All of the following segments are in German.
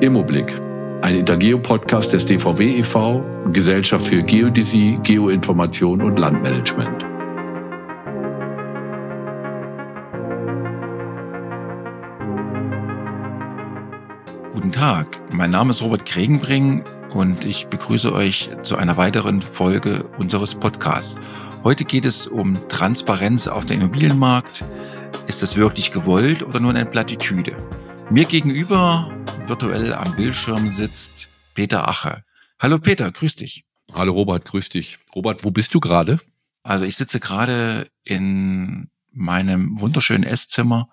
Immoblick, ein Intergeo-Podcast des DVW e.V., Gesellschaft für Geodäsie, Geoinformation und Landmanagement. Guten Tag, mein Name ist Robert Kregenbring und ich begrüße euch zu einer weiteren Folge unseres Podcasts. Heute geht es um Transparenz auf dem Immobilienmarkt. Ist das wirklich gewollt oder nur eine Plattitüde? Mir gegenüber virtuell am Bildschirm sitzt Peter Ache. Hallo Peter, grüß dich. Hallo Robert, grüß dich. Robert, wo bist du gerade? Also ich sitze gerade in meinem wunderschönen Esszimmer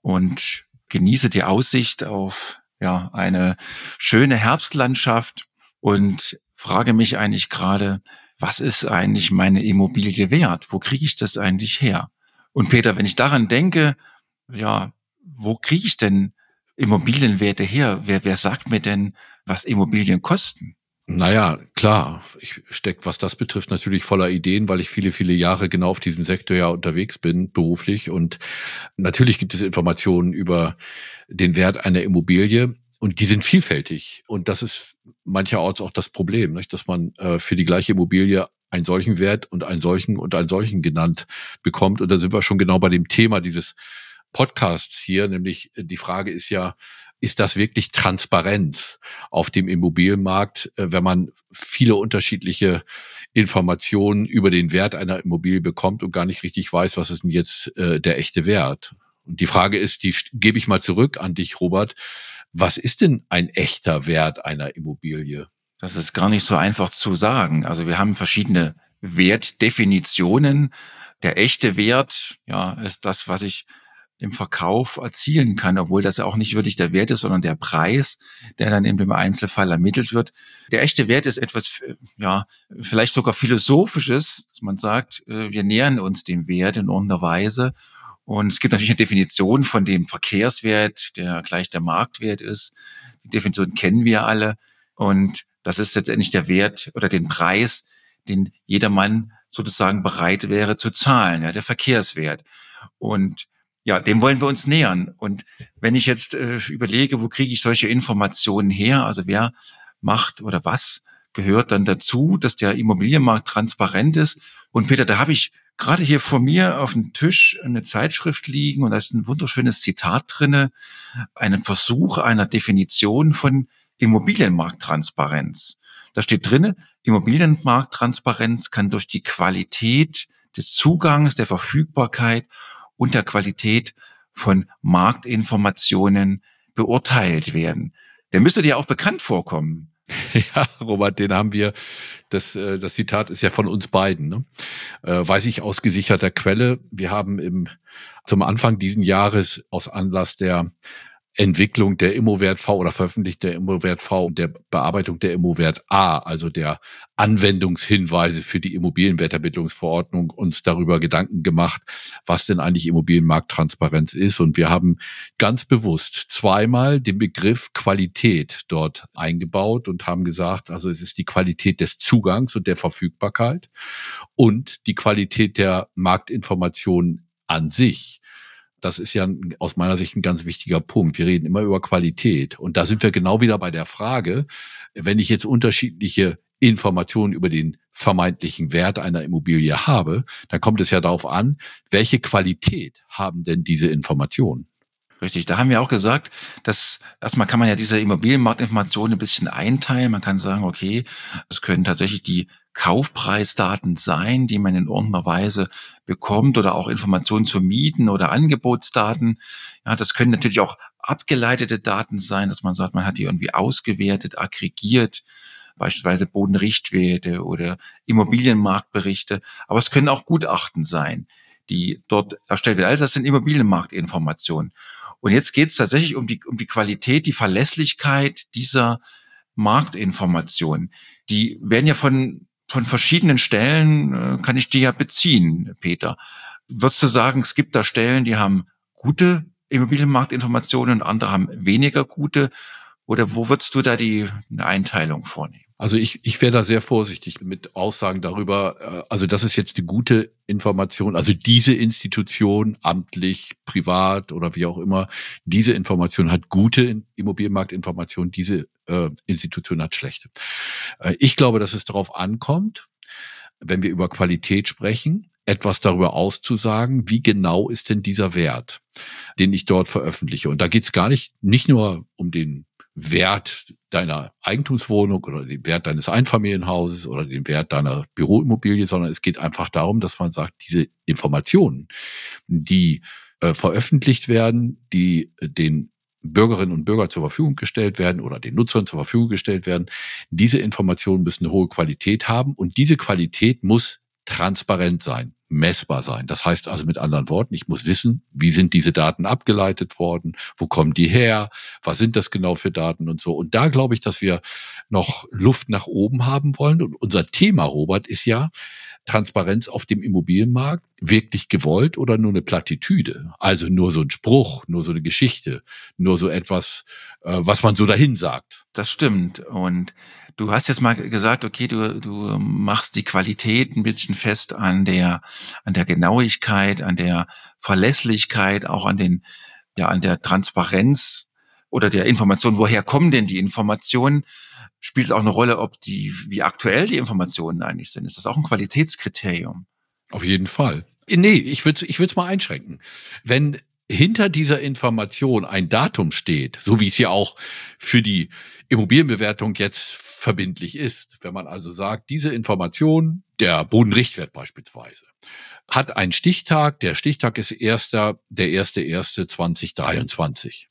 und genieße die Aussicht auf ja, eine schöne Herbstlandschaft und frage mich eigentlich gerade, was ist eigentlich meine Immobilie wert? Wo kriege ich das eigentlich her? Und Peter, wenn ich daran denke, ja, wo kriege ich denn Immobilienwerte her? Wer, wer sagt mir denn, was Immobilien kosten? Naja, klar. Ich stecke, was das betrifft, natürlich voller Ideen, weil ich viele, viele Jahre genau auf diesem Sektor ja unterwegs bin, beruflich. Und natürlich gibt es Informationen über den Wert einer Immobilie. Und die sind vielfältig. Und das ist mancherorts auch das Problem, nicht? dass man äh, für die gleiche Immobilie einen solchen Wert und einen solchen und einen solchen genannt bekommt. Und da sind wir schon genau bei dem Thema dieses Podcasts hier, nämlich äh, die Frage ist ja, ist das wirklich Transparenz auf dem Immobilienmarkt, äh, wenn man viele unterschiedliche Informationen über den Wert einer Immobilie bekommt und gar nicht richtig weiß, was ist denn jetzt äh, der echte Wert? Und die Frage ist, die gebe ich mal zurück an dich, Robert. Was ist denn ein echter Wert einer Immobilie? Das ist gar nicht so einfach zu sagen. Also wir haben verschiedene Wertdefinitionen. Der echte Wert, ja, ist das, was ich im Verkauf erzielen kann, obwohl das auch nicht wirklich der Wert ist, sondern der Preis, der dann in dem Einzelfall ermittelt wird. Der echte Wert ist etwas, ja, vielleicht sogar philosophisches, dass man sagt, äh, wir nähern uns dem Wert in irgendeiner Weise. Und es gibt natürlich eine Definition von dem Verkehrswert, der gleich der Marktwert ist. Die Definition kennen wir alle. Und das ist letztendlich der Wert oder den Preis, den jedermann sozusagen bereit wäre zu zahlen, ja, der Verkehrswert. Und ja, dem wollen wir uns nähern. Und wenn ich jetzt äh, überlege, wo kriege ich solche Informationen her, also wer macht oder was gehört dann dazu, dass der Immobilienmarkt transparent ist. Und Peter, da habe ich gerade hier vor mir auf dem Tisch eine Zeitschrift liegen und da ist ein wunderschönes Zitat drinne, einen Versuch einer Definition von Immobilienmarkttransparenz. Da steht drinne, Immobilienmarkttransparenz kann durch die Qualität des Zugangs, der Verfügbarkeit und der Qualität von Marktinformationen beurteilt werden. Der müsste dir auch bekannt vorkommen. Ja, Robert, den haben wir. Das, äh, das Zitat ist ja von uns beiden. Ne? Äh, weiß ich aus gesicherter Quelle. Wir haben im, zum Anfang diesen Jahres aus Anlass der Entwicklung der Immowert V oder veröffentlicht der Immowert V und der Bearbeitung der Immowert A, also der Anwendungshinweise für die Immobilienwertermittlungsverordnung, uns darüber Gedanken gemacht, was denn eigentlich Immobilienmarkttransparenz ist. Und wir haben ganz bewusst zweimal den Begriff Qualität dort eingebaut und haben gesagt, also es ist die Qualität des Zugangs und der Verfügbarkeit und die Qualität der Marktinformation an sich das ist ja aus meiner Sicht ein ganz wichtiger Punkt. Wir reden immer über Qualität. Und da sind wir genau wieder bei der Frage, wenn ich jetzt unterschiedliche Informationen über den vermeintlichen Wert einer Immobilie habe, dann kommt es ja darauf an, welche Qualität haben denn diese Informationen? Richtig, da haben wir auch gesagt, dass erstmal kann man ja diese Immobilienmarktinformationen ein bisschen einteilen. Man kann sagen, okay, es können tatsächlich die Kaufpreisdaten sein, die man in irgendeiner Weise bekommt oder auch Informationen zu Mieten oder Angebotsdaten. Ja, das können natürlich auch abgeleitete Daten sein, dass man sagt, man hat die irgendwie ausgewertet, aggregiert, beispielsweise Bodenrichtwerte oder Immobilienmarktberichte. Aber es können auch Gutachten sein, die dort erstellt werden. Also das sind Immobilienmarktinformationen. Und jetzt geht es tatsächlich um die, um die Qualität, die Verlässlichkeit dieser Marktinformationen. Die werden ja von, von verschiedenen Stellen, äh, kann ich die ja beziehen, Peter. Würdest du sagen, es gibt da Stellen, die haben gute Immobilienmarktinformationen und andere haben weniger gute? Oder wo würdest du da die eine Einteilung vornehmen? Also ich, ich wäre da sehr vorsichtig mit Aussagen darüber. Äh, also das ist jetzt die gute Information. Also diese Institution, amtlich, privat oder wie auch immer, diese Information hat gute Immobilienmarktinformation, diese äh, Institution hat schlechte. Äh, ich glaube, dass es darauf ankommt, wenn wir über Qualität sprechen, etwas darüber auszusagen, wie genau ist denn dieser Wert, den ich dort veröffentliche. Und da geht es gar nicht, nicht nur um den Wert deiner Eigentumswohnung oder den Wert deines Einfamilienhauses oder den Wert deiner Büroimmobilie, sondern es geht einfach darum, dass man sagt, diese Informationen, die äh, veröffentlicht werden, die äh, den Bürgerinnen und Bürgern zur Verfügung gestellt werden oder den Nutzern zur Verfügung gestellt werden, diese Informationen müssen eine hohe Qualität haben und diese Qualität muss transparent sein, messbar sein. Das heißt also mit anderen Worten, ich muss wissen, wie sind diese Daten abgeleitet worden, wo kommen die her, was sind das genau für Daten und so. Und da glaube ich, dass wir noch Luft nach oben haben wollen. Und unser Thema, Robert, ist ja, Transparenz auf dem Immobilienmarkt wirklich gewollt oder nur eine Plattitüde? Also nur so ein Spruch, nur so eine Geschichte, nur so etwas, äh, was man so dahin sagt. Das stimmt. Und du hast jetzt mal gesagt, okay, du, du machst die Qualität ein bisschen fest an der, an der Genauigkeit, an der Verlässlichkeit, auch an den, ja, an der Transparenz oder der Information. Woher kommen denn die Informationen? spielt es auch eine Rolle, ob die, wie aktuell die Informationen eigentlich sind. Ist das auch ein Qualitätskriterium? Auf jeden Fall. Nee, ich würde es ich würd's mal einschränken. Wenn hinter dieser Information ein Datum steht, so wie es ja auch für die Immobilienbewertung jetzt verbindlich ist, wenn man also sagt, diese Information, der Bodenrichtwert beispielsweise, hat einen Stichtag, der Stichtag ist erster, der erste erste 2023.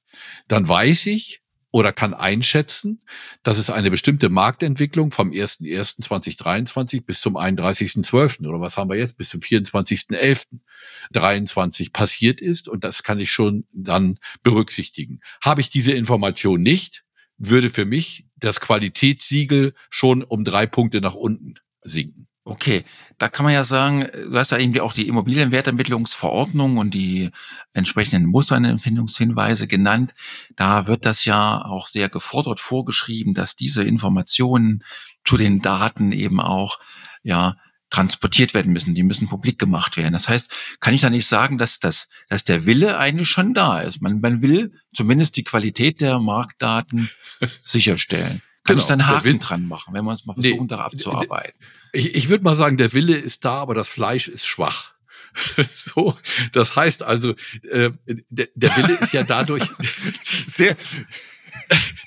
Dann weiß ich, oder kann einschätzen, dass es eine bestimmte Marktentwicklung vom 01.01.2023 bis zum 31.12. oder was haben wir jetzt, bis zum 24.11.23 passiert ist und das kann ich schon dann berücksichtigen. Habe ich diese Information nicht, würde für mich das Qualitätssiegel schon um drei Punkte nach unten sinken. Okay, da kann man ja sagen, du hast ja irgendwie auch die Immobilienwertermittlungsverordnung und die entsprechenden Musterempfindungshinweise genannt. Da wird das ja auch sehr gefordert vorgeschrieben, dass diese Informationen zu den Daten eben auch, ja, transportiert werden müssen, die müssen publik gemacht werden. Das heißt, kann ich da nicht sagen, dass das, dass der Wille eigentlich schon da ist. Man, man will zumindest die Qualität der Marktdaten sicherstellen. Kann genau, ich dann Haken dran machen, wenn wir uns mal versuchen, nee, da abzuarbeiten? Ich, ich würde mal sagen, der Wille ist da, aber das Fleisch ist schwach. so, das heißt also, äh, der, der Wille ist ja dadurch sehr.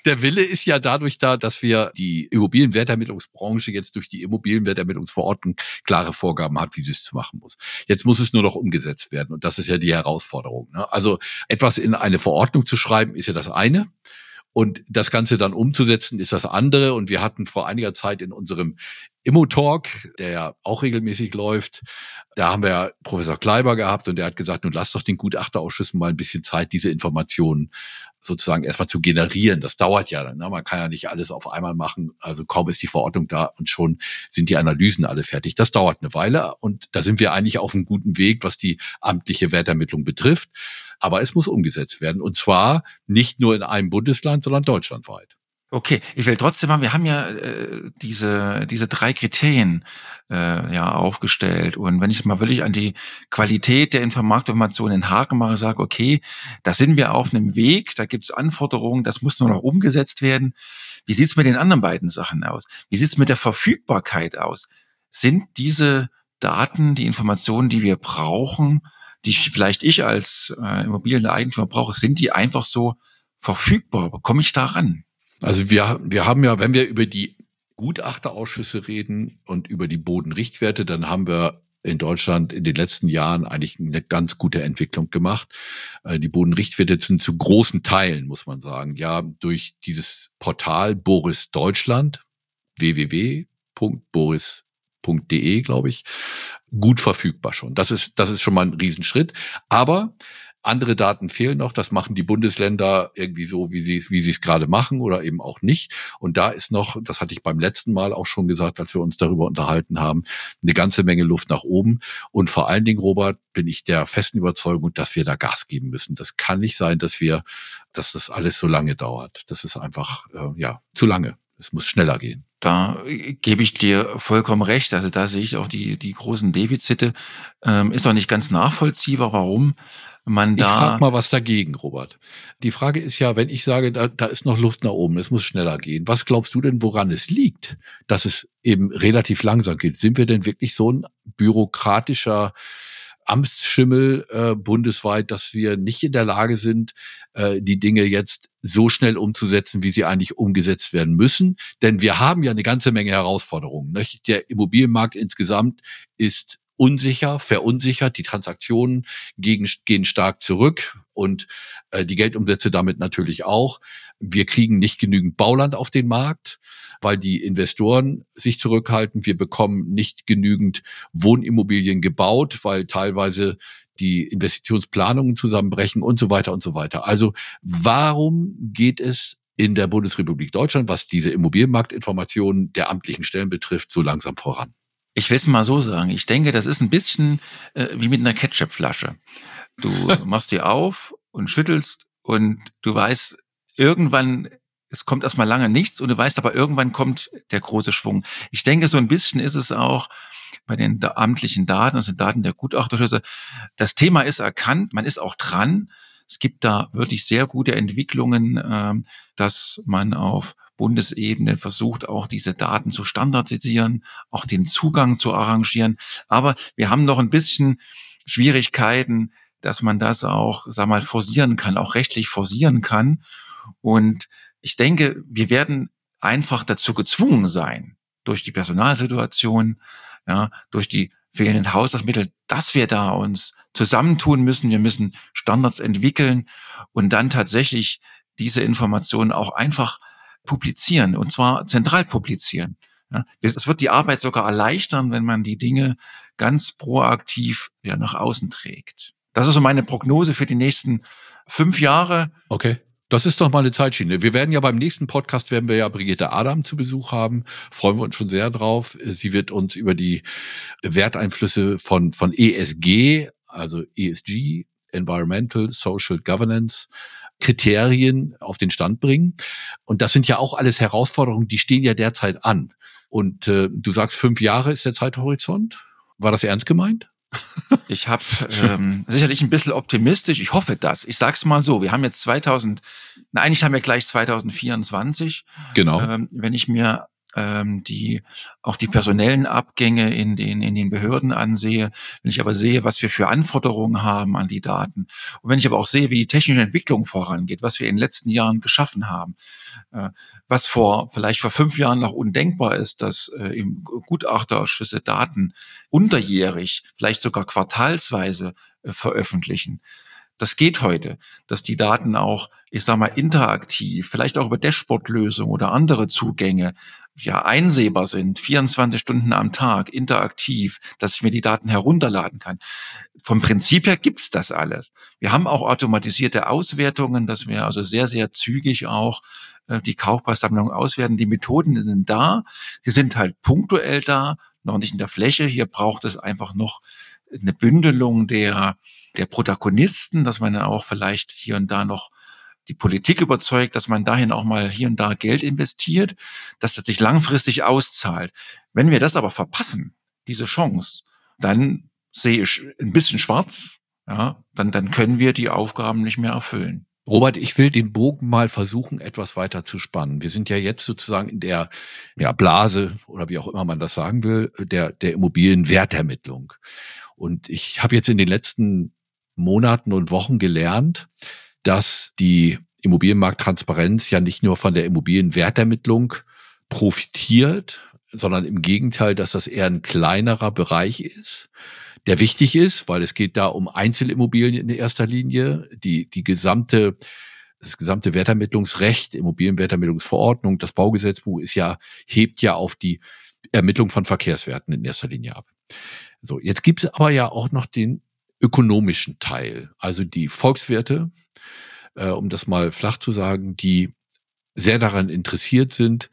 Der Wille ist ja dadurch da, dass wir die Immobilienwertermittlungsbranche jetzt durch die Immobilienwertermittlungsverordnung klare Vorgaben hat, wie sie es zu machen muss. Jetzt muss es nur noch umgesetzt werden und das ist ja die Herausforderung. Ne? Also etwas in eine Verordnung zu schreiben, ist ja das eine. Und das Ganze dann umzusetzen, ist das andere. Und wir hatten vor einiger Zeit in unserem Immo-Talk, der ja auch regelmäßig läuft, da haben wir Professor Kleiber gehabt und der hat gesagt, nun lass doch den Gutachterausschüssen mal ein bisschen Zeit, diese Informationen sozusagen erstmal zu generieren. Das dauert ja. Ne? Man kann ja nicht alles auf einmal machen. Also kaum ist die Verordnung da und schon sind die Analysen alle fertig. Das dauert eine Weile und da sind wir eigentlich auf einem guten Weg, was die amtliche Wertermittlung betrifft. Aber es muss umgesetzt werden und zwar nicht nur in einem Bundesland, sondern deutschlandweit. Okay, ich will trotzdem mal, wir haben ja äh, diese, diese drei Kriterien äh, ja aufgestellt. Und wenn ich mal wirklich an die Qualität der Marktinformationen Haken mache, sage, okay, da sind wir auf einem Weg, da gibt's Anforderungen, das muss nur noch umgesetzt werden. Wie sieht's mit den anderen beiden Sachen aus? Wie sieht's mit der Verfügbarkeit aus? Sind diese Daten, die Informationen, die wir brauchen, die vielleicht ich als äh, Immobilieneigentümer brauche, sind die einfach so verfügbar? Bekomme ich da ran? Also wir, wir haben ja, wenn wir über die Gutachterausschüsse reden und über die Bodenrichtwerte, dann haben wir in Deutschland in den letzten Jahren eigentlich eine ganz gute Entwicklung gemacht. Äh, die Bodenrichtwerte sind zu großen Teilen, muss man sagen, ja, durch dieses Portal Boris Deutschland, www.boris.de, glaube ich, gut verfügbar schon. Das ist, das ist schon mal ein Riesenschritt. Aber andere Daten fehlen noch. Das machen die Bundesländer irgendwie so, wie sie, wie sie es gerade machen oder eben auch nicht. Und da ist noch, das hatte ich beim letzten Mal auch schon gesagt, als wir uns darüber unterhalten haben, eine ganze Menge Luft nach oben. Und vor allen Dingen, Robert, bin ich der festen Überzeugung, dass wir da Gas geben müssen. Das kann nicht sein, dass wir, dass das alles so lange dauert. Das ist einfach, äh, ja, zu lange. Es muss schneller gehen. Da äh, gebe ich dir vollkommen recht. Also da sehe ich auch die, die großen Defizite. Ähm, ist auch nicht ganz nachvollziehbar, warum man da. Ich frage mal was dagegen, Robert. Die Frage ist ja, wenn ich sage, da, da ist noch Luft nach oben, es muss schneller gehen. Was glaubst du denn, woran es liegt, dass es eben relativ langsam geht? Sind wir denn wirklich so ein bürokratischer Amtsschimmel äh, bundesweit, dass wir nicht in der Lage sind, äh, die Dinge jetzt so schnell umzusetzen, wie sie eigentlich umgesetzt werden müssen. Denn wir haben ja eine ganze Menge Herausforderungen. Nicht? Der Immobilienmarkt insgesamt ist unsicher, verunsichert. Die Transaktionen gegen, gehen stark zurück und äh, die Geldumsätze damit natürlich auch. Wir kriegen nicht genügend Bauland auf den Markt, weil die Investoren sich zurückhalten. Wir bekommen nicht genügend Wohnimmobilien gebaut, weil teilweise die Investitionsplanungen zusammenbrechen und so weiter und so weiter. Also warum geht es in der Bundesrepublik Deutschland, was diese Immobilienmarktinformationen der amtlichen Stellen betrifft, so langsam voran? Ich will es mal so sagen. Ich denke, das ist ein bisschen äh, wie mit einer Ketchupflasche. Du machst die auf und schüttelst und du weißt, irgendwann, es kommt erstmal lange nichts und du weißt aber, irgendwann kommt der große Schwung. Ich denke, so ein bisschen ist es auch bei den amtlichen Daten, also Daten der Gutachterschlüsse. Das Thema ist erkannt, man ist auch dran. Es gibt da wirklich sehr gute Entwicklungen, äh, dass man auf Bundesebene versucht auch diese Daten zu standardisieren, auch den Zugang zu arrangieren. Aber wir haben noch ein bisschen Schwierigkeiten, dass man das auch, sag mal, forcieren kann, auch rechtlich forcieren kann. Und ich denke, wir werden einfach dazu gezwungen sein, durch die Personalsituation, ja, durch die fehlenden Haushaltsmittel, dass wir da uns zusammentun müssen. Wir müssen Standards entwickeln und dann tatsächlich diese Informationen auch einfach publizieren und zwar zentral publizieren. Ja, es wird die Arbeit sogar erleichtern, wenn man die Dinge ganz proaktiv ja, nach außen trägt. Das ist so meine Prognose für die nächsten fünf Jahre. Okay. Das ist doch mal eine Zeitschiene. Wir werden ja beim nächsten Podcast werden wir ja Brigitte Adam zu Besuch haben. Freuen wir uns schon sehr drauf. Sie wird uns über die Werteinflüsse von, von ESG, also ESG, Environmental Social Governance, Kriterien auf den Stand bringen. Und das sind ja auch alles Herausforderungen, die stehen ja derzeit an. Und äh, du sagst, fünf Jahre ist der Zeithorizont. War das ernst gemeint? Ich habe ähm, sicherlich ein bisschen optimistisch. Ich hoffe das. Ich sag's mal so: Wir haben jetzt 2000, na, eigentlich haben wir gleich 2024. Genau. Ähm, wenn ich mir ähm, die auch die personellen Abgänge in den in den Behörden ansehe, wenn ich aber sehe, was wir für Anforderungen haben an die Daten und wenn ich aber auch sehe, wie die technische Entwicklung vorangeht, was wir in den letzten Jahren geschaffen haben, äh, was vor vielleicht vor fünf Jahren noch undenkbar ist, dass äh, im Gutachterschüsse Daten unterjährig, vielleicht sogar quartalsweise äh, veröffentlichen. Das geht heute, dass die Daten auch, ich sag mal, interaktiv, vielleicht auch über Dashboard-Lösungen oder andere Zugänge ja einsehbar sind, 24 Stunden am Tag, interaktiv, dass ich mir die Daten herunterladen kann. Vom Prinzip her gibt's das alles. Wir haben auch automatisierte Auswertungen, dass wir also sehr, sehr zügig auch äh, die Kaufpreissammlung auswerten. Die Methoden sind da, sie sind halt punktuell da, noch nicht in der Fläche. Hier braucht es einfach noch eine Bündelung der, der Protagonisten, dass man dann auch vielleicht hier und da noch die Politik überzeugt, dass man dahin auch mal hier und da Geld investiert, dass das sich langfristig auszahlt. Wenn wir das aber verpassen, diese Chance, dann sehe ich ein bisschen schwarz, ja, dann, dann können wir die Aufgaben nicht mehr erfüllen. Robert, ich will den Bogen mal versuchen, etwas weiter zu spannen. Wir sind ja jetzt sozusagen in der ja, Blase oder wie auch immer man das sagen will, der, der Immobilienwertermittlung. Und ich habe jetzt in den letzten Monaten und Wochen gelernt, dass die Immobilienmarkttransparenz ja nicht nur von der Immobilienwertermittlung profitiert, sondern im Gegenteil, dass das eher ein kleinerer Bereich ist, der wichtig ist, weil es geht da um Einzelimmobilien in erster Linie. Die, die gesamte, das gesamte Wertermittlungsrecht, Immobilienwertermittlungsverordnung, das Baugesetzbuch ist ja, hebt ja auf die Ermittlung von Verkehrswerten in erster Linie ab. So, jetzt gibt es aber ja auch noch den ökonomischen Teil, also die Volkswirte, äh, um das mal flach zu sagen, die sehr daran interessiert sind,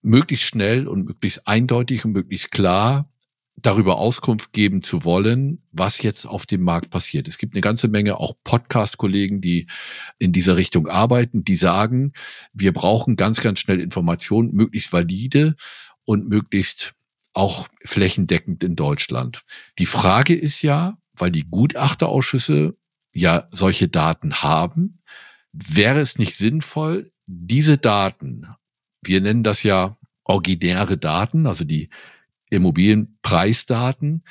möglichst schnell und möglichst eindeutig und möglichst klar darüber Auskunft geben zu wollen, was jetzt auf dem Markt passiert. Es gibt eine ganze Menge auch Podcast-Kollegen, die in dieser Richtung arbeiten, die sagen, wir brauchen ganz, ganz schnell Informationen, möglichst valide und möglichst auch flächendeckend in Deutschland. Die Frage ist ja, weil die Gutachterausschüsse ja solche Daten haben, wäre es nicht sinnvoll, diese Daten, wir nennen das ja originäre Daten, also die Immobilienpreisdaten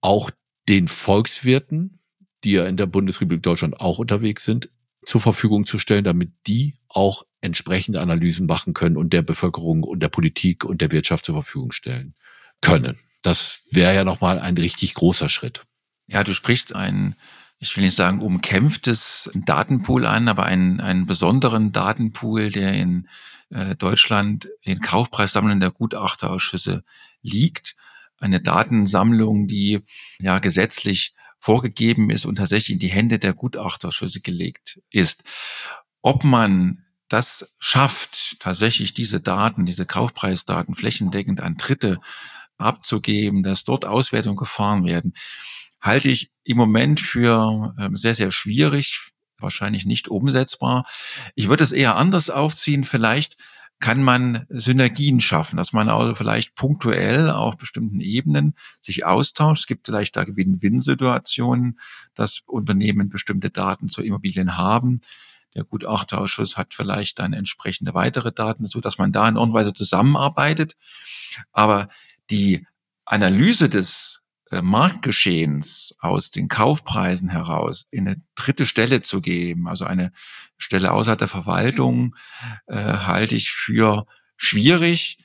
auch den Volkswirten, die ja in der Bundesrepublik Deutschland auch unterwegs sind, zur Verfügung zu stellen, damit die auch entsprechende Analysen machen können und der Bevölkerung und der Politik und der Wirtschaft zur Verfügung stellen können. Das wäre ja nochmal ein richtig großer Schritt. Ja, du sprichst ein, ich will nicht sagen umkämpftes Datenpool an, aber einen, einen besonderen Datenpool, der in äh, Deutschland den Kaufpreissammlungen der Gutachterausschüsse liegt. Eine Datensammlung, die ja gesetzlich vorgegeben ist und tatsächlich in die Hände der Gutachterschüsse gelegt ist. Ob man das schafft, tatsächlich diese Daten, diese Kaufpreisdaten flächendeckend an Dritte abzugeben, dass dort Auswertungen gefahren werden, halte ich im Moment für ähm, sehr, sehr schwierig, wahrscheinlich nicht umsetzbar. Ich würde es eher anders aufziehen. Vielleicht kann man Synergien schaffen, dass man also vielleicht punktuell auf bestimmten Ebenen sich austauscht. Es gibt vielleicht da Win-Win-Situationen, dass Unternehmen bestimmte Daten zu Immobilien haben. Der Gutachterausschuss hat vielleicht dann entsprechende weitere Daten, so dass man da in irgendeiner Weise zusammenarbeitet. Aber die Analyse des Marktgeschehens aus den Kaufpreisen heraus in eine dritte Stelle zu geben, also eine Stelle außerhalb der Verwaltung, äh, halte ich für schwierig.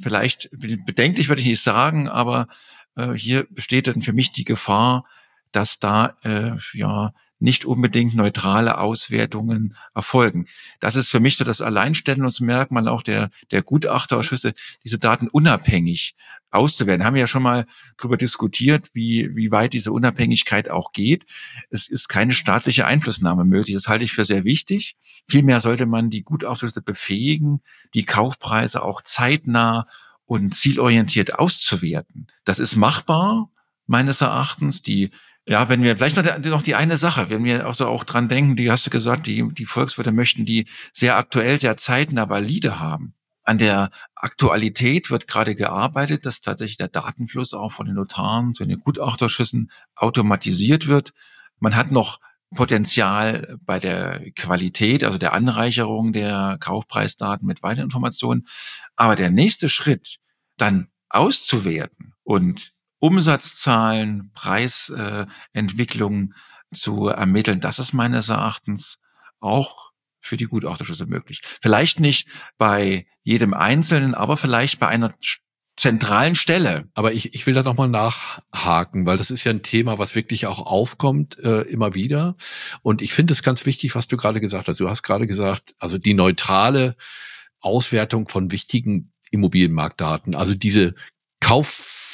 Vielleicht bedenklich würde ich nicht sagen, aber äh, hier besteht dann für mich die Gefahr, dass da äh, ja nicht unbedingt neutrale Auswertungen erfolgen. Das ist für mich so das Alleinstellungsmerkmal auch der, der Gutachterausschüsse, diese Daten unabhängig auszuwerten. Haben wir ja schon mal darüber diskutiert, wie, wie weit diese Unabhängigkeit auch geht. Es ist keine staatliche Einflussnahme möglich. Das halte ich für sehr wichtig. Vielmehr sollte man die Gutachterausschüsse befähigen, die Kaufpreise auch zeitnah und zielorientiert auszuwerten. Das ist machbar, meines Erachtens. Die ja, wenn wir vielleicht noch, noch die eine Sache, wenn wir auch so auch dran denken, die hast du gesagt, die, die Volkswirte möchten die sehr aktuell, sehr zeitnah valide haben. An der Aktualität wird gerade gearbeitet, dass tatsächlich der Datenfluss auch von den Notaren zu den Gutachterschüssen automatisiert wird. Man hat noch Potenzial bei der Qualität, also der Anreicherung der Kaufpreisdaten mit weiteren Informationen. Aber der nächste Schritt, dann auszuwerten und Umsatzzahlen, Preisentwicklungen äh, zu ermitteln. Das ist meines Erachtens auch für die Gutachterschlüsse möglich. Vielleicht nicht bei jedem Einzelnen, aber vielleicht bei einer zentralen Stelle. Aber ich, ich will da nochmal nachhaken, weil das ist ja ein Thema, was wirklich auch aufkommt äh, immer wieder. Und ich finde es ganz wichtig, was du gerade gesagt hast. Du hast gerade gesagt, also die neutrale Auswertung von wichtigen Immobilienmarktdaten, also diese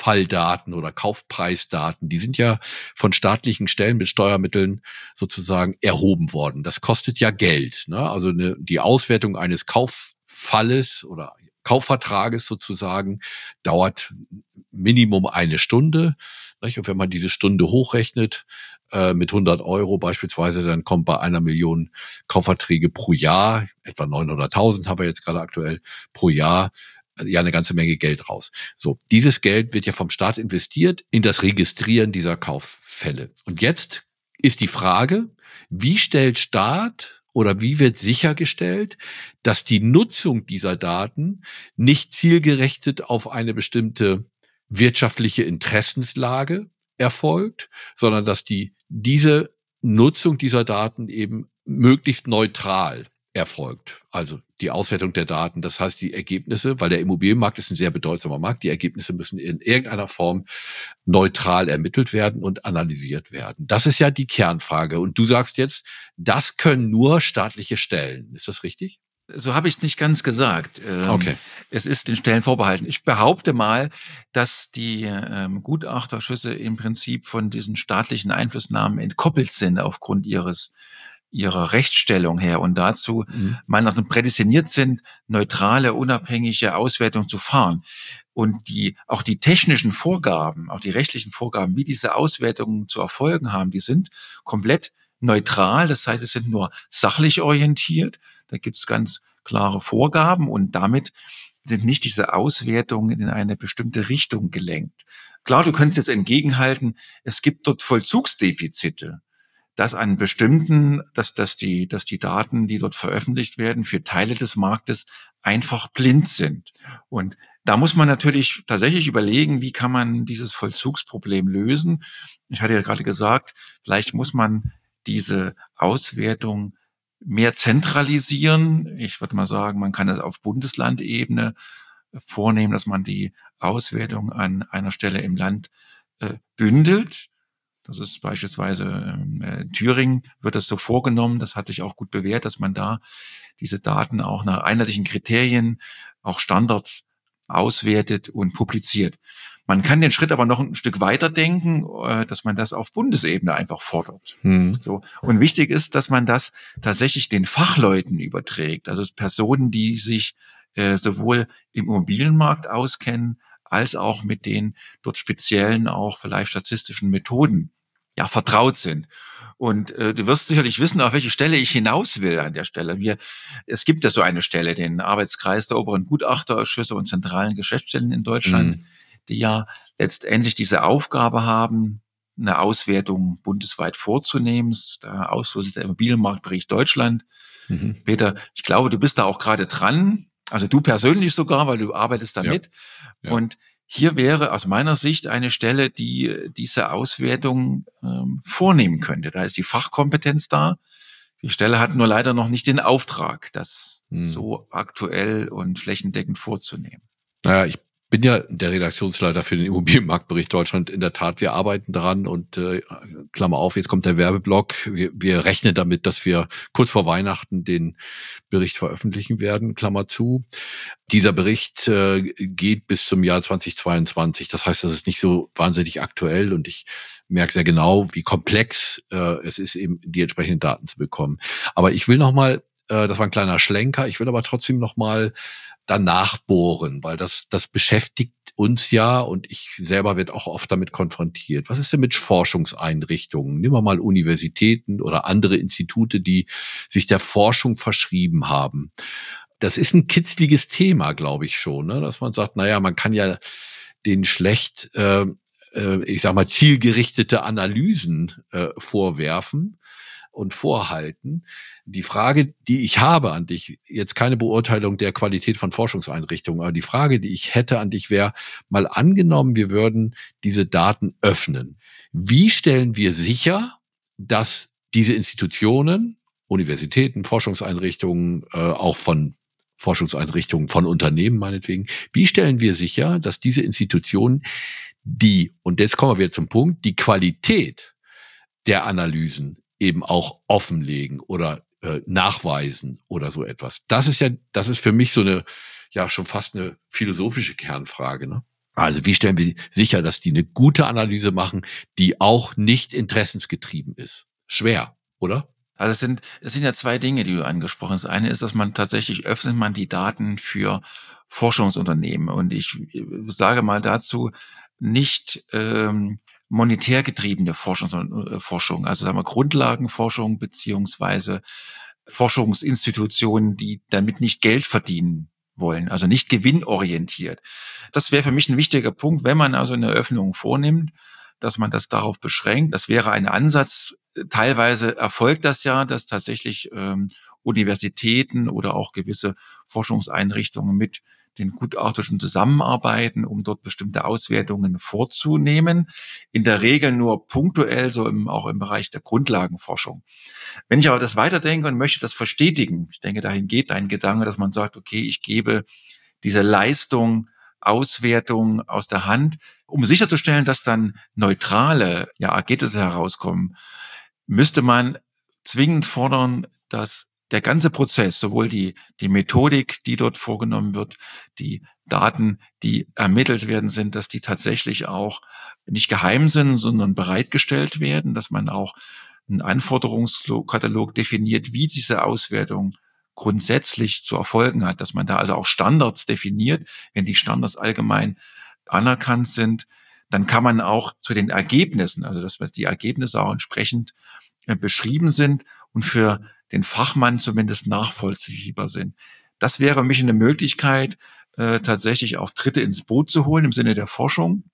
Kauffalldaten oder Kaufpreisdaten, die sind ja von staatlichen Stellen mit Steuermitteln sozusagen erhoben worden. Das kostet ja Geld. Ne? Also eine, die Auswertung eines Kauffalles oder Kaufvertrages sozusagen dauert Minimum eine Stunde. Nicht? Und wenn man diese Stunde hochrechnet äh, mit 100 Euro beispielsweise, dann kommt bei einer Million Kaufverträge pro Jahr, etwa 900.000 haben wir jetzt gerade aktuell pro Jahr, ja eine ganze Menge Geld raus. So, dieses Geld wird ja vom Staat investiert in das Registrieren dieser Kauffälle. Und jetzt ist die Frage, wie stellt Staat oder wie wird sichergestellt, dass die Nutzung dieser Daten nicht zielgerechtet auf eine bestimmte wirtschaftliche Interessenslage erfolgt, sondern dass die diese Nutzung dieser Daten eben möglichst neutral erfolgt. Also die Auswertung der Daten, das heißt die Ergebnisse, weil der Immobilienmarkt ist ein sehr bedeutsamer Markt, die Ergebnisse müssen in irgendeiner Form neutral ermittelt werden und analysiert werden. Das ist ja die Kernfrage. Und du sagst jetzt, das können nur staatliche Stellen. Ist das richtig? So habe ich es nicht ganz gesagt. Ähm, okay. Es ist den Stellen vorbehalten. Ich behaupte mal, dass die ähm, Gutachterschüsse im Prinzip von diesen staatlichen Einflussnahmen entkoppelt sind aufgrund ihres ihrer Rechtsstellung her und dazu mhm. meiner prädestiniert sind, neutrale, unabhängige Auswertung zu fahren. Und die, auch die technischen Vorgaben, auch die rechtlichen Vorgaben, wie diese Auswertungen zu erfolgen haben, die sind komplett neutral. Das heißt, es sind nur sachlich orientiert. Da gibt es ganz klare Vorgaben und damit sind nicht diese Auswertungen in eine bestimmte Richtung gelenkt. Klar, du könntest jetzt entgegenhalten, es gibt dort Vollzugsdefizite dass an bestimmten, dass, dass die, dass die Daten, die dort veröffentlicht werden, für Teile des Marktes einfach blind sind. Und da muss man natürlich tatsächlich überlegen, wie kann man dieses Vollzugsproblem lösen. Ich hatte ja gerade gesagt, vielleicht muss man diese Auswertung mehr zentralisieren. Ich würde mal sagen, man kann es auf Bundeslandebene vornehmen, dass man die Auswertung an einer Stelle im Land äh, bündelt. Das ist beispielsweise ähm, äh, in Thüringen wird das so vorgenommen. Das hat sich auch gut bewährt, dass man da diese Daten auch nach einheitlichen Kriterien, auch Standards auswertet und publiziert. Man kann den Schritt aber noch ein Stück weiter denken, äh, dass man das auf Bundesebene einfach fordert. Hm. So. Und wichtig ist, dass man das tatsächlich den Fachleuten überträgt, also Personen, die sich äh, sowohl im Immobilienmarkt auskennen, als auch mit den dort speziellen, auch vielleicht statistischen Methoden ja vertraut sind. Und äh, du wirst sicherlich wissen, auf welche Stelle ich hinaus will an der Stelle. Wir, es gibt ja so eine Stelle, den Arbeitskreis der oberen Gutachterausschüsse und zentralen Geschäftsstellen in Deutschland, mhm. die ja letztendlich diese Aufgabe haben, eine Auswertung bundesweit vorzunehmen. Der Ausfluss ist der Immobilienmarktbericht Deutschland. Mhm. Peter, ich glaube, du bist da auch gerade dran. Also du persönlich sogar, weil du arbeitest damit. Ja. Ja. Und hier wäre aus meiner Sicht eine Stelle, die diese Auswertung ähm, vornehmen könnte. Da ist die Fachkompetenz da. Die Stelle hat nur leider noch nicht den Auftrag, das hm. so aktuell und flächendeckend vorzunehmen. Naja, ich bin ja der Redaktionsleiter für den Immobilienmarktbericht Deutschland. In der Tat, wir arbeiten dran und äh, Klammer auf, jetzt kommt der Werbeblock. Wir, wir rechnen damit, dass wir kurz vor Weihnachten den Bericht veröffentlichen werden, Klammer zu. Dieser Bericht äh, geht bis zum Jahr 2022. Das heißt, das ist nicht so wahnsinnig aktuell und ich merke sehr genau, wie komplex äh, es ist, eben die entsprechenden Daten zu bekommen. Aber ich will noch mal äh, das war ein kleiner Schlenker. Ich will aber trotzdem noch mal danach bohren, weil das, das beschäftigt uns ja und ich selber wird auch oft damit konfrontiert. Was ist denn mit Forschungseinrichtungen? Nehmen wir mal Universitäten oder andere Institute, die sich der Forschung verschrieben haben. Das ist ein kitzliges Thema, glaube ich schon, ne? dass man sagt, naja, man kann ja den schlecht, äh, äh, ich sag mal, zielgerichtete Analysen äh, vorwerfen und vorhalten. Die Frage, die ich habe an dich, jetzt keine Beurteilung der Qualität von Forschungseinrichtungen, aber die Frage, die ich hätte an dich wäre, mal angenommen, wir würden diese Daten öffnen. Wie stellen wir sicher, dass diese Institutionen, Universitäten, Forschungseinrichtungen, äh, auch von Forschungseinrichtungen von Unternehmen meinetwegen, wie stellen wir sicher, dass diese Institutionen die, und jetzt kommen wir wieder zum Punkt, die Qualität der Analysen eben auch offenlegen oder äh, nachweisen oder so etwas. Das ist ja, das ist für mich so eine, ja, schon fast eine philosophische Kernfrage. Ne? Also wie stellen wir sicher, dass die eine gute Analyse machen, die auch nicht interessensgetrieben ist? Schwer, oder? Also es sind, es sind ja zwei Dinge, die du angesprochen hast. Eine ist, dass man tatsächlich öffnet man die Daten für Forschungsunternehmen. Und ich äh, sage mal dazu, nicht ähm, monetär getriebene Forschung, äh, Forschung also sagen wir Grundlagenforschung beziehungsweise Forschungsinstitutionen, die damit nicht Geld verdienen wollen, also nicht gewinnorientiert. Das wäre für mich ein wichtiger Punkt, wenn man also eine Öffnung vornimmt, dass man das darauf beschränkt. Das wäre ein Ansatz. Teilweise erfolgt das ja, dass tatsächlich ähm, Universitäten oder auch gewisse Forschungseinrichtungen mit den Gutachterischen zusammenarbeiten, um dort bestimmte Auswertungen vorzunehmen. In der Regel nur punktuell, so im, auch im Bereich der Grundlagenforschung. Wenn ich aber das weiterdenke und möchte das verstetigen, ich denke, dahin geht dein Gedanke, dass man sagt, okay, ich gebe diese Leistung, Auswertung aus der Hand, um sicherzustellen, dass dann neutrale ja, Ergebnisse herauskommen, müsste man zwingend fordern, dass der ganze Prozess, sowohl die, die Methodik, die dort vorgenommen wird, die Daten, die ermittelt werden, sind, dass die tatsächlich auch nicht geheim sind, sondern bereitgestellt werden, dass man auch einen Anforderungskatalog definiert, wie diese Auswertung grundsätzlich zu erfolgen hat, dass man da also auch Standards definiert, wenn die Standards allgemein anerkannt sind, dann kann man auch zu den Ergebnissen, also dass die Ergebnisse auch entsprechend äh, beschrieben sind. Und für den Fachmann zumindest nachvollziehbar sind. Das wäre für mich eine Möglichkeit, äh, tatsächlich auch Dritte ins Boot zu holen im Sinne der Forschung.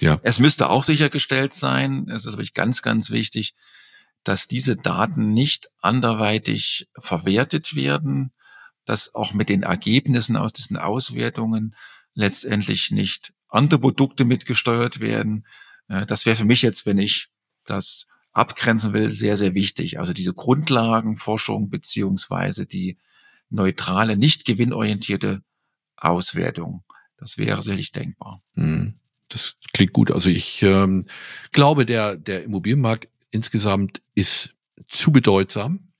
Ja. Es müsste auch sichergestellt sein, es ist wirklich ganz, ganz wichtig, dass diese Daten nicht anderweitig verwertet werden, dass auch mit den Ergebnissen aus diesen Auswertungen letztendlich nicht andere Produkte mitgesteuert werden. Äh, das wäre für mich jetzt, wenn ich das abgrenzen will, sehr, sehr wichtig. Also diese Grundlagenforschung beziehungsweise die neutrale, nicht gewinnorientierte Auswertung. Das wäre sicherlich denkbar. Hm, das klingt gut. Also ich ähm, glaube, der, der Immobilienmarkt insgesamt ist zu bedeutsam.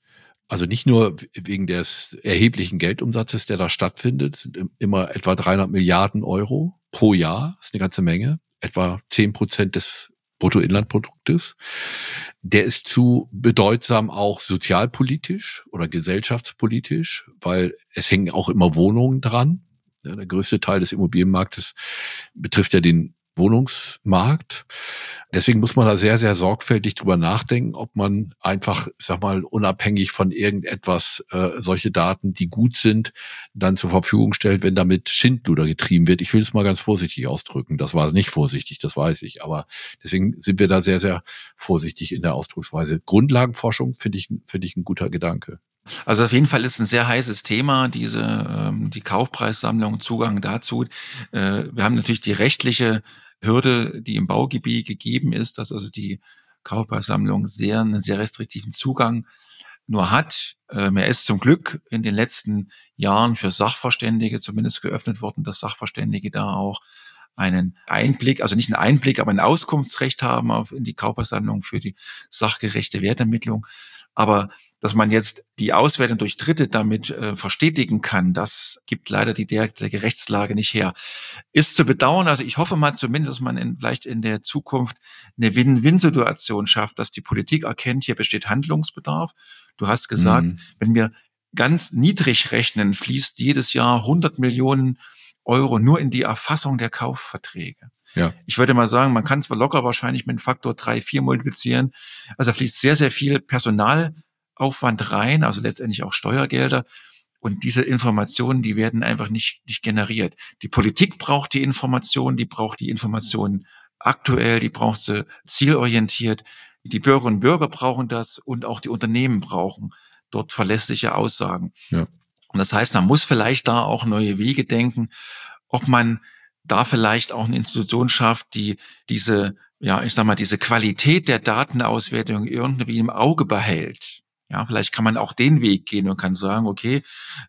Also nicht nur wegen des erheblichen Geldumsatzes, der da stattfindet, sind immer etwa 300 Milliarden Euro pro Jahr, ist eine ganze Menge, etwa 10 Prozent des Bruttoinlandproduktes. Der ist zu bedeutsam auch sozialpolitisch oder gesellschaftspolitisch, weil es hängen auch immer Wohnungen dran. der größte Teil des Immobilienmarktes betrifft ja den Wohnungsmarkt. Deswegen muss man da sehr, sehr sorgfältig drüber nachdenken, ob man einfach, ich sag mal, unabhängig von irgendetwas äh, solche Daten, die gut sind, dann zur Verfügung stellt, wenn damit Schindluder getrieben wird. Ich will es mal ganz vorsichtig ausdrücken. Das war nicht vorsichtig, das weiß ich. Aber deswegen sind wir da sehr, sehr vorsichtig in der Ausdrucksweise. Grundlagenforschung finde ich, finde ich ein guter Gedanke. Also auf jeden Fall ist ein sehr heißes Thema, diese ähm, die Kaufpreissammlung, Zugang dazu. Äh, wir haben natürlich die rechtliche Hürde, die im Baugebiet gegeben ist, dass also die Kaufpreissammlung sehr einen sehr restriktiven Zugang nur hat. Ähm, er ist zum Glück in den letzten Jahren für Sachverständige zumindest geöffnet worden, dass Sachverständige da auch einen Einblick, also nicht einen Einblick, aber ein Auskunftsrecht haben auf, in die Kaufpreissammlung für die sachgerechte Wertermittlung. Aber dass man jetzt die Auswertung durch Dritte damit äh, verstetigen kann, das gibt leider die derzeitige Rechtslage nicht her. Ist zu bedauern. Also ich hoffe mal zumindest, dass man in, vielleicht in der Zukunft eine Win-Win-Situation schafft, dass die Politik erkennt, hier besteht Handlungsbedarf. Du hast gesagt, mhm. wenn wir ganz niedrig rechnen, fließt jedes Jahr 100 Millionen Euro nur in die Erfassung der Kaufverträge. Ja. Ich würde mal sagen, man kann zwar locker wahrscheinlich mit dem Faktor drei, vier multiplizieren. Also da fließt sehr, sehr viel Personalaufwand rein, also letztendlich auch Steuergelder. Und diese Informationen, die werden einfach nicht, nicht generiert. Die Politik braucht die Informationen, die braucht die Informationen aktuell, die braucht sie zielorientiert. Die Bürgerinnen und Bürger brauchen das und auch die Unternehmen brauchen dort verlässliche Aussagen. Ja. Und das heißt, man muss vielleicht da auch neue Wege denken, ob man da vielleicht auch eine Institution schafft, die diese, ja, ich sag mal, diese Qualität der Datenauswertung irgendwie im Auge behält. Ja, vielleicht kann man auch den Weg gehen und kann sagen, okay,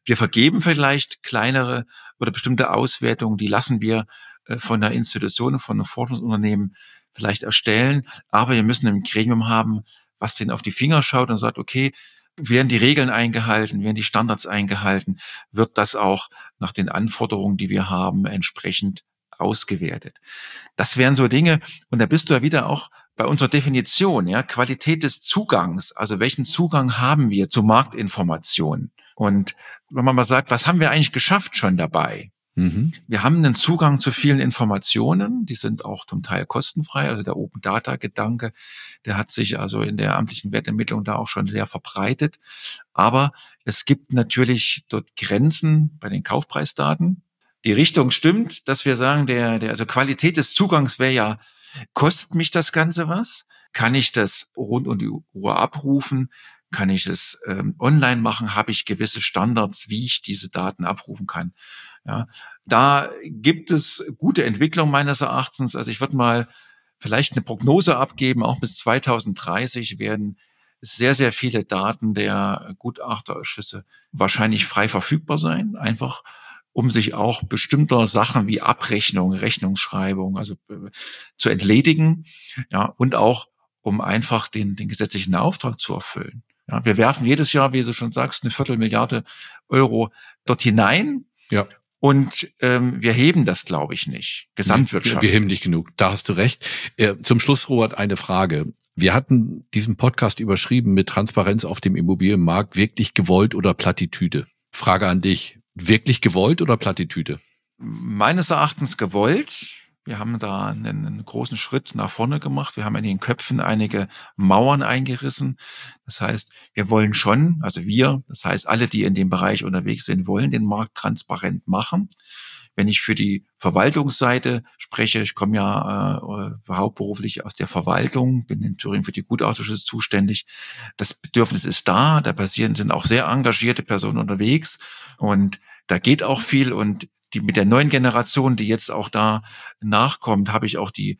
wir vergeben vielleicht kleinere oder bestimmte Auswertungen, die lassen wir äh, von der Institution, von einem Forschungsunternehmen vielleicht erstellen, aber wir müssen ein Gremium haben, was denen auf die Finger schaut und sagt, okay, werden die Regeln eingehalten, werden die Standards eingehalten, wird das auch nach den Anforderungen, die wir haben, entsprechend ausgewertet. Das wären so Dinge, und da bist du ja wieder auch bei unserer Definition, ja, Qualität des Zugangs, also welchen Zugang haben wir zu Marktinformationen? Und wenn man mal sagt, was haben wir eigentlich geschafft schon dabei? Mhm. Wir haben einen Zugang zu vielen Informationen, die sind auch zum Teil kostenfrei. Also der Open Data Gedanke, der hat sich also in der amtlichen Wertermittlung da auch schon sehr verbreitet. Aber es gibt natürlich dort Grenzen bei den Kaufpreisdaten. Die Richtung stimmt, dass wir sagen, der, der also Qualität des Zugangs wäre ja, kostet mich das Ganze was? Kann ich das rund um die Uhr abrufen? Kann ich es ähm, online machen? Habe ich gewisse Standards, wie ich diese Daten abrufen kann? Ja, da gibt es gute Entwicklung meines Erachtens. Also ich würde mal vielleicht eine Prognose abgeben. Auch bis 2030 werden sehr, sehr viele Daten der Gutachterausschüsse wahrscheinlich frei verfügbar sein. Einfach um sich auch bestimmter Sachen wie Abrechnung, Rechnungsschreibung, also äh, zu entledigen, ja, und auch um einfach den, den gesetzlichen Auftrag zu erfüllen. Ja, wir werfen jedes Jahr, wie du schon sagst, eine Viertelmilliarde Euro dort hinein. Ja. Und ähm, wir heben das, glaube ich, nicht. Gesamtwirtschaft. Wir, heben nicht genug. Da hast du recht. Äh, zum Schluss, Robert, eine Frage. Wir hatten diesen Podcast überschrieben mit Transparenz auf dem Immobilienmarkt, wirklich gewollt oder Plattitüde. Frage an dich, wirklich gewollt oder Plattitüde? Meines Erachtens gewollt. Wir haben da einen, großen Schritt nach vorne gemacht. Wir haben in den Köpfen einige Mauern eingerissen. Das heißt, wir wollen schon, also wir, das heißt alle, die in dem Bereich unterwegs sind, wollen den Markt transparent machen. Wenn ich für die Verwaltungsseite spreche, ich komme ja äh, hauptberuflich aus der Verwaltung, bin in Thüringen für die Gutausschüsse zuständig. Das Bedürfnis ist da, da passieren, sind auch sehr engagierte Personen unterwegs und da geht auch viel und die mit der neuen Generation, die jetzt auch da nachkommt, habe ich auch die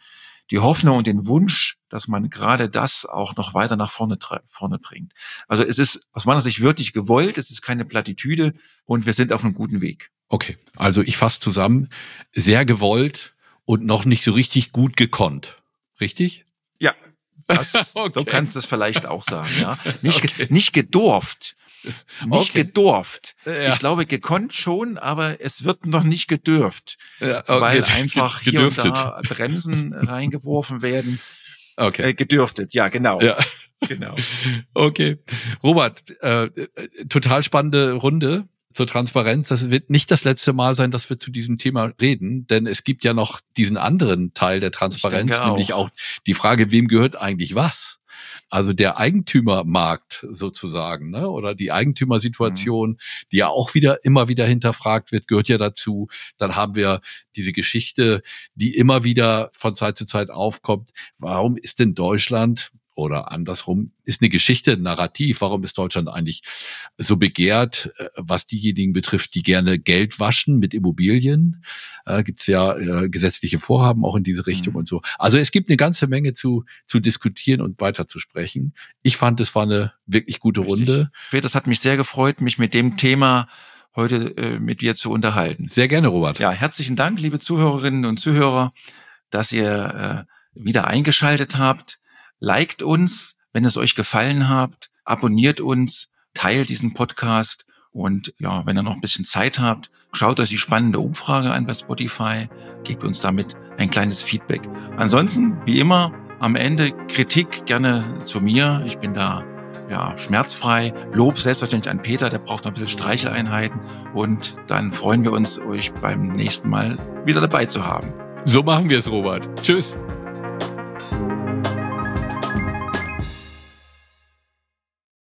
die Hoffnung und den Wunsch, dass man gerade das auch noch weiter nach vorne, vorne bringt. Also es ist aus meiner Sicht wirklich gewollt, es ist keine Plattitüde und wir sind auf einem guten Weg. Okay, also ich fasse zusammen, sehr gewollt und noch nicht so richtig gut gekonnt. Richtig? Ja, das, okay. so kannst du es vielleicht auch sagen. Ja, nicht, okay. nicht gedurft. Nicht okay. gedurft. Ja. Ich glaube, gekonnt schon, aber es wird noch nicht gedürft. Ja, okay. Weil einfach hier und da Bremsen reingeworfen werden. Okay. Äh, gedürftet, ja, genau. Ja. Genau. Okay. Robert, äh, äh total spannende Runde zur Transparenz. Das wird nicht das letzte Mal sein, dass wir zu diesem Thema reden, denn es gibt ja noch diesen anderen Teil der Transparenz, nämlich auch die Frage, wem gehört eigentlich was? Also der Eigentümermarkt sozusagen, ne? oder die Eigentümersituation, mhm. die ja auch wieder immer wieder hinterfragt wird, gehört ja dazu. Dann haben wir diese Geschichte, die immer wieder von Zeit zu Zeit aufkommt. Warum ist denn Deutschland oder andersrum ist eine Geschichte, ein Narrativ. Warum ist Deutschland eigentlich so begehrt, äh, was diejenigen betrifft, die gerne Geld waschen mit Immobilien? Äh, gibt es ja äh, gesetzliche Vorhaben auch in diese Richtung mhm. und so. Also es gibt eine ganze Menge zu, zu diskutieren und weiter zu sprechen. Ich fand, es war eine wirklich gute Richtig. Runde. Das hat mich sehr gefreut, mich mit dem Thema heute äh, mit dir zu unterhalten. Sehr gerne, Robert. Ja, herzlichen Dank, liebe Zuhörerinnen und Zuhörer, dass ihr äh, wieder eingeschaltet habt liked uns, wenn es euch gefallen hat, abonniert uns, teilt diesen Podcast und ja, wenn ihr noch ein bisschen Zeit habt, schaut euch die spannende Umfrage an bei Spotify, gebt uns damit ein kleines Feedback. Ansonsten, wie immer, am Ende Kritik gerne zu mir. Ich bin da ja, schmerzfrei. Lob selbstverständlich an Peter, der braucht noch ein bisschen Streicheleinheiten. Und dann freuen wir uns, euch beim nächsten Mal wieder dabei zu haben. So machen wir es, Robert. Tschüss.